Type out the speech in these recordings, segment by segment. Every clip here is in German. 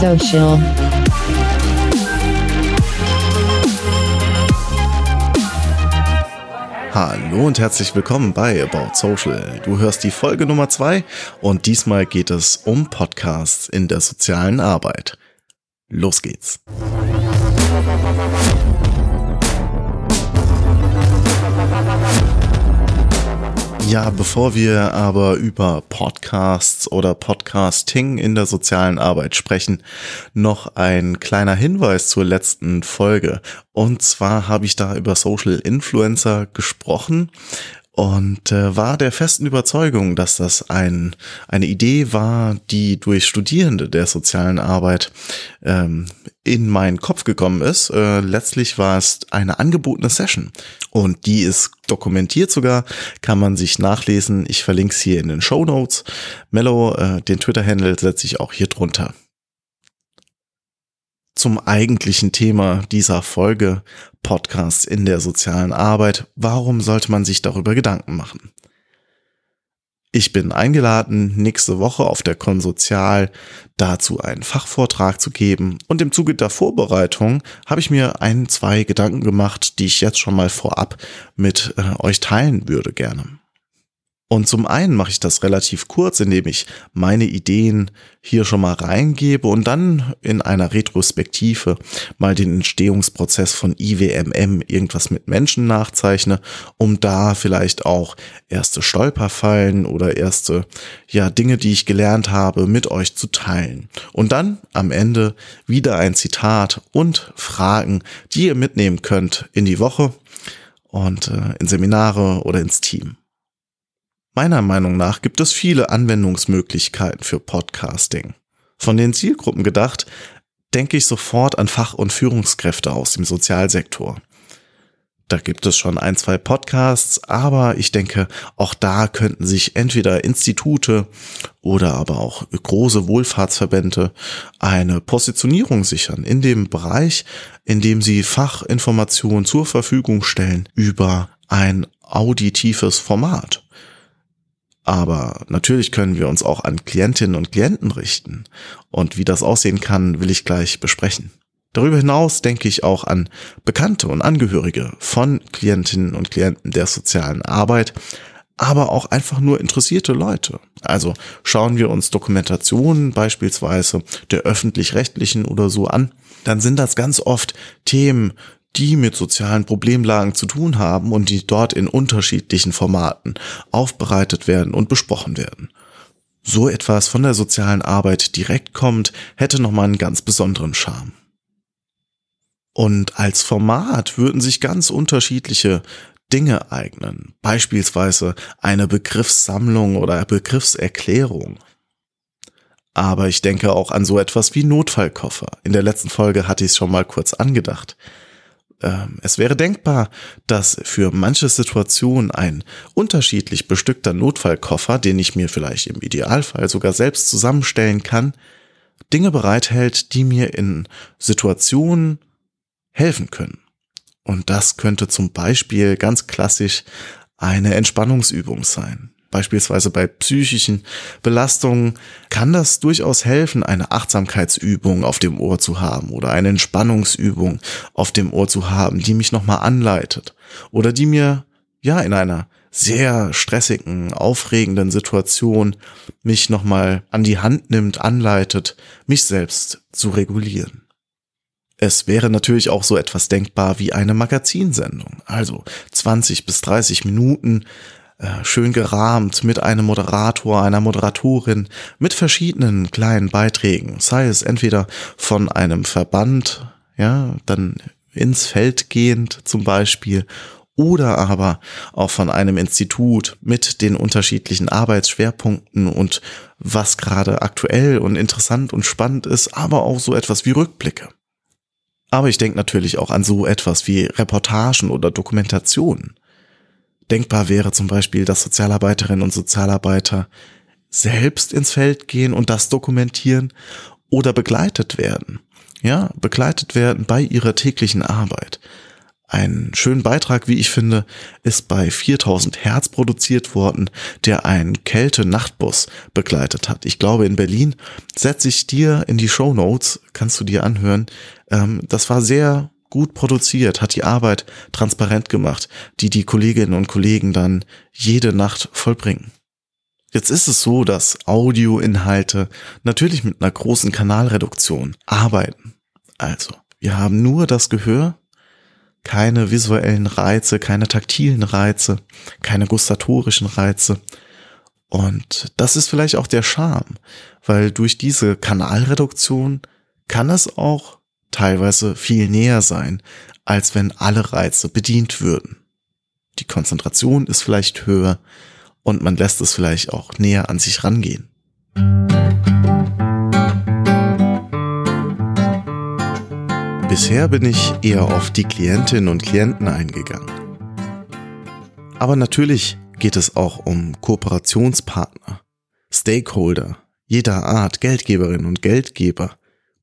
Social. Hallo und herzlich willkommen bei About Social. Du hörst die Folge Nummer zwei und diesmal geht es um Podcasts in der sozialen Arbeit. Los geht's. Ja, bevor wir aber über Podcasts oder Podcasting in der sozialen Arbeit sprechen, noch ein kleiner Hinweis zur letzten Folge. Und zwar habe ich da über Social Influencer gesprochen und äh, war der festen Überzeugung, dass das ein, eine Idee war, die durch Studierende der sozialen Arbeit ähm, in meinen Kopf gekommen ist. Äh, letztlich war es eine angebotene Session und die ist dokumentiert sogar, kann man sich nachlesen. Ich verlinke es hier in den Show Notes. Mello, äh, den Twitter-Handle setze ich auch hier drunter zum eigentlichen Thema dieser Folge Podcasts in der sozialen Arbeit. Warum sollte man sich darüber Gedanken machen? Ich bin eingeladen, nächste Woche auf der Konsozial dazu einen Fachvortrag zu geben und im Zuge der Vorbereitung habe ich mir ein, zwei Gedanken gemacht, die ich jetzt schon mal vorab mit äh, euch teilen würde gerne. Und zum einen mache ich das relativ kurz, indem ich meine Ideen hier schon mal reingebe und dann in einer Retrospektive mal den Entstehungsprozess von IWMM irgendwas mit Menschen nachzeichne, um da vielleicht auch erste Stolperfallen oder erste ja Dinge, die ich gelernt habe, mit euch zu teilen. Und dann am Ende wieder ein Zitat und Fragen, die ihr mitnehmen könnt in die Woche und äh, in Seminare oder ins Team. Meiner Meinung nach gibt es viele Anwendungsmöglichkeiten für Podcasting. Von den Zielgruppen gedacht, denke ich sofort an Fach- und Führungskräfte aus dem Sozialsektor. Da gibt es schon ein, zwei Podcasts, aber ich denke, auch da könnten sich entweder Institute oder aber auch große Wohlfahrtsverbände eine Positionierung sichern in dem Bereich, in dem sie Fachinformationen zur Verfügung stellen über ein auditives Format. Aber natürlich können wir uns auch an Klientinnen und Klienten richten. Und wie das aussehen kann, will ich gleich besprechen. Darüber hinaus denke ich auch an Bekannte und Angehörige von Klientinnen und Klienten der sozialen Arbeit, aber auch einfach nur interessierte Leute. Also schauen wir uns Dokumentationen beispielsweise der öffentlich-rechtlichen oder so an, dann sind das ganz oft Themen, die mit sozialen Problemlagen zu tun haben und die dort in unterschiedlichen Formaten aufbereitet werden und besprochen werden. So etwas von der sozialen Arbeit direkt kommt, hätte nochmal einen ganz besonderen Charme. Und als Format würden sich ganz unterschiedliche Dinge eignen, beispielsweise eine Begriffssammlung oder Begriffserklärung. Aber ich denke auch an so etwas wie Notfallkoffer. In der letzten Folge hatte ich es schon mal kurz angedacht. Ähm, es wäre denkbar, dass für manche Situationen ein unterschiedlich bestückter Notfallkoffer, den ich mir vielleicht im Idealfall sogar selbst zusammenstellen kann, Dinge bereithält, die mir in Situationen helfen können. Und das könnte zum Beispiel ganz klassisch eine Entspannungsübung sein. Beispielsweise bei psychischen Belastungen kann das durchaus helfen, eine Achtsamkeitsübung auf dem Ohr zu haben oder eine Entspannungsübung auf dem Ohr zu haben, die mich nochmal anleitet oder die mir ja in einer sehr stressigen, aufregenden Situation mich nochmal an die Hand nimmt, anleitet, mich selbst zu regulieren. Es wäre natürlich auch so etwas denkbar wie eine Magazinsendung, also 20 bis 30 Minuten äh, schön gerahmt mit einem Moderator, einer Moderatorin, mit verschiedenen kleinen Beiträgen, sei es entweder von einem Verband, ja, dann ins Feld gehend zum Beispiel, oder aber auch von einem Institut mit den unterschiedlichen Arbeitsschwerpunkten und was gerade aktuell und interessant und spannend ist, aber auch so etwas wie Rückblicke. Aber ich denke natürlich auch an so etwas wie Reportagen oder Dokumentationen. Denkbar wäre zum Beispiel, dass Sozialarbeiterinnen und Sozialarbeiter selbst ins Feld gehen und das dokumentieren oder begleitet werden. Ja, begleitet werden bei ihrer täglichen Arbeit. Ein schönen Beitrag, wie ich finde, ist bei 4000 Hertz produziert worden, der einen Kälte-Nachtbus begleitet hat. Ich glaube, in Berlin setze ich dir in die Show Notes, kannst du dir anhören. Ähm, das war sehr gut produziert, hat die Arbeit transparent gemacht, die die Kolleginnen und Kollegen dann jede Nacht vollbringen. Jetzt ist es so, dass Audioinhalte natürlich mit einer großen Kanalreduktion arbeiten. Also, wir haben nur das Gehör, keine visuellen Reize, keine taktilen Reize, keine gustatorischen Reize. Und das ist vielleicht auch der Charme, weil durch diese Kanalreduktion kann es auch teilweise viel näher sein, als wenn alle Reize bedient würden. Die Konzentration ist vielleicht höher und man lässt es vielleicht auch näher an sich rangehen. Bisher bin ich eher auf die Klientinnen und Klienten eingegangen. Aber natürlich geht es auch um Kooperationspartner, Stakeholder jeder Art, Geldgeberinnen und Geldgeber,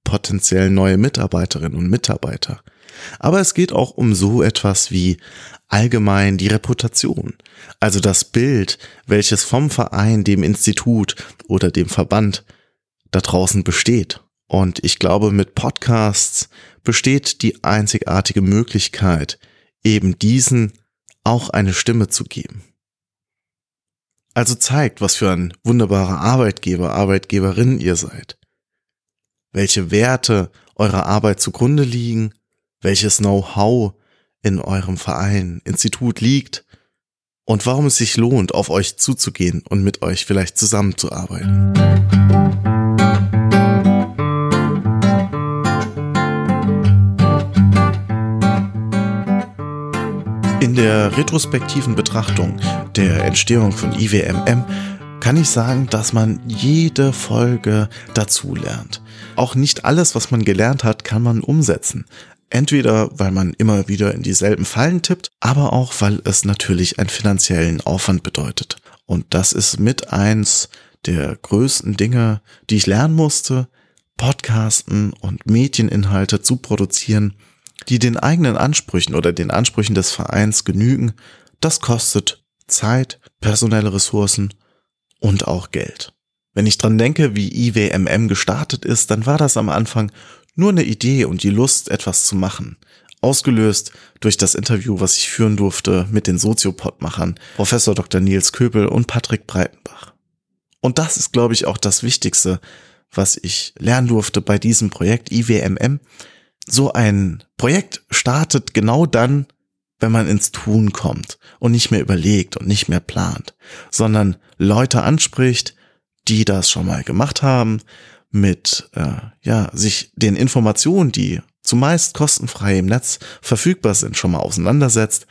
potenziell neue Mitarbeiterinnen und Mitarbeiter. Aber es geht auch um so etwas wie allgemein die Reputation, also das Bild, welches vom Verein, dem Institut oder dem Verband da draußen besteht. Und ich glaube, mit Podcasts besteht die einzigartige Möglichkeit, eben diesen auch eine Stimme zu geben. Also zeigt, was für ein wunderbarer Arbeitgeber, Arbeitgeberin ihr seid. Welche Werte eurer Arbeit zugrunde liegen, welches Know-how in eurem Verein, Institut liegt und warum es sich lohnt, auf euch zuzugehen und mit euch vielleicht zusammenzuarbeiten. In der retrospektiven Betrachtung der Entstehung von IWMM kann ich sagen, dass man jede Folge dazulernt. Auch nicht alles, was man gelernt hat, kann man umsetzen. Entweder weil man immer wieder in dieselben Fallen tippt, aber auch weil es natürlich einen finanziellen Aufwand bedeutet. Und das ist mit eins der größten Dinge, die ich lernen musste, Podcasten und Medieninhalte zu produzieren, die den eigenen Ansprüchen oder den Ansprüchen des Vereins genügen, das kostet Zeit, personelle Ressourcen und auch Geld. Wenn ich dran denke, wie IWMM gestartet ist, dann war das am Anfang nur eine Idee und die Lust, etwas zu machen. Ausgelöst durch das Interview, was ich führen durfte mit den Soziopod-Machern, Professor Dr. Nils Köbel und Patrick Breitenbach. Und das ist, glaube ich, auch das Wichtigste, was ich lernen durfte bei diesem Projekt IWMM, so ein Projekt startet genau dann, wenn man ins Tun kommt und nicht mehr überlegt und nicht mehr plant, sondern Leute anspricht, die das schon mal gemacht haben, mit äh, ja sich den Informationen, die zumeist kostenfrei im Netz verfügbar sind, schon mal auseinandersetzt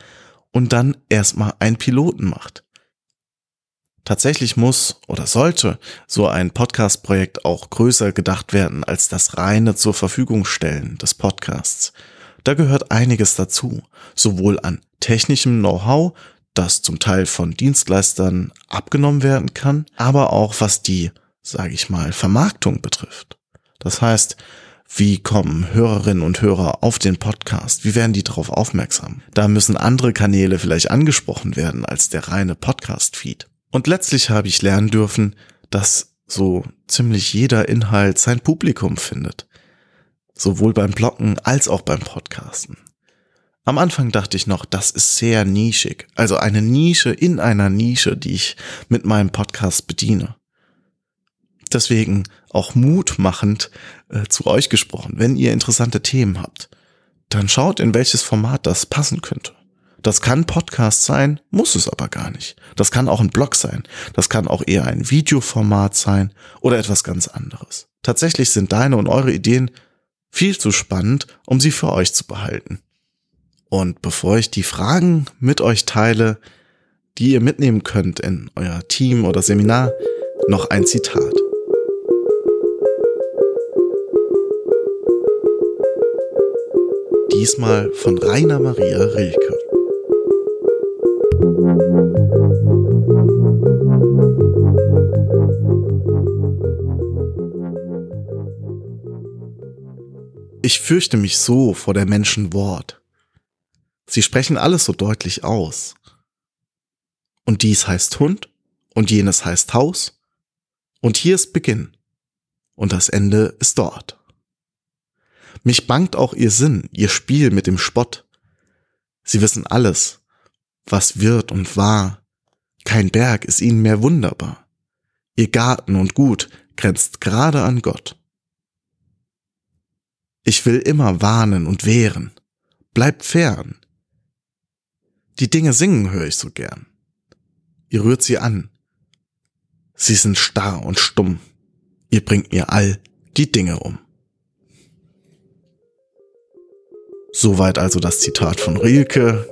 und dann erstmal einen Piloten macht. Tatsächlich muss oder sollte so ein Podcast-Projekt auch größer gedacht werden als das reine zur Verfügung stellen des Podcasts. Da gehört einiges dazu, sowohl an technischem Know-how, das zum Teil von Dienstleistern abgenommen werden kann, aber auch was die, sage ich mal, Vermarktung betrifft. Das heißt, wie kommen Hörerinnen und Hörer auf den Podcast? Wie werden die darauf aufmerksam? Da müssen andere Kanäle vielleicht angesprochen werden als der reine Podcast-Feed. Und letztlich habe ich lernen dürfen, dass so ziemlich jeder Inhalt sein Publikum findet. Sowohl beim Bloggen als auch beim Podcasten. Am Anfang dachte ich noch, das ist sehr nischig. Also eine Nische in einer Nische, die ich mit meinem Podcast bediene. Deswegen auch mutmachend äh, zu euch gesprochen. Wenn ihr interessante Themen habt, dann schaut, in welches Format das passen könnte. Das kann Podcast sein, muss es aber gar nicht. Das kann auch ein Blog sein. Das kann auch eher ein Videoformat sein oder etwas ganz anderes. Tatsächlich sind deine und eure Ideen viel zu spannend, um sie für euch zu behalten. Und bevor ich die Fragen mit euch teile, die ihr mitnehmen könnt in euer Team oder Seminar, noch ein Zitat. Diesmal von Rainer Maria Rilke. Ich fürchte mich so vor der Menschen Wort. Sie sprechen alles so deutlich aus. Und dies heißt Hund und jenes heißt Haus und hier ist Beginn und das Ende ist dort. Mich bangt auch ihr Sinn, ihr Spiel mit dem Spott. Sie wissen alles, was wird und war. Kein Berg ist ihnen mehr wunderbar. Ihr Garten und Gut grenzt gerade an Gott. Ich will immer warnen und wehren. Bleibt fern. Die Dinge singen höre ich so gern. Ihr rührt sie an. Sie sind starr und stumm. Ihr bringt mir all die Dinge um. Soweit also das Zitat von Rilke.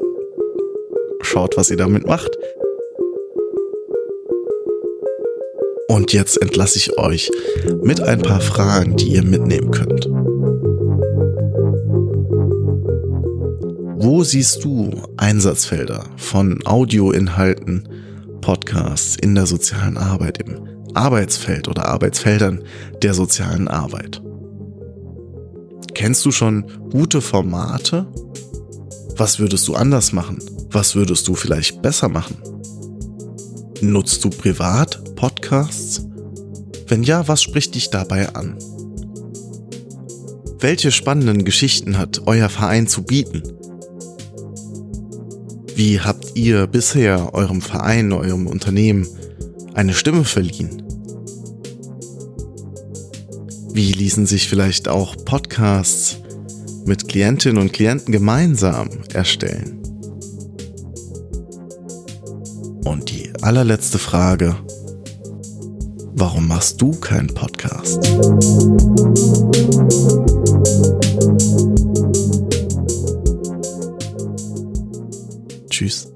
Schaut, was ihr damit macht. Und jetzt entlasse ich euch mit ein paar Fragen, die ihr mitnehmen könnt. Wo siehst du Einsatzfelder von Audioinhalten, Podcasts in der sozialen Arbeit, im Arbeitsfeld oder Arbeitsfeldern der sozialen Arbeit? Kennst du schon gute Formate? Was würdest du anders machen? Was würdest du vielleicht besser machen? Nutzt du privat Podcasts? Wenn ja, was spricht dich dabei an? Welche spannenden Geschichten hat euer Verein zu bieten? Wie habt ihr bisher eurem Verein, eurem Unternehmen eine Stimme verliehen? Wie ließen sich vielleicht auch Podcasts mit Klientinnen und Klienten gemeinsam erstellen? Und die allerletzte Frage. Warum machst du keinen Podcast? tschüss.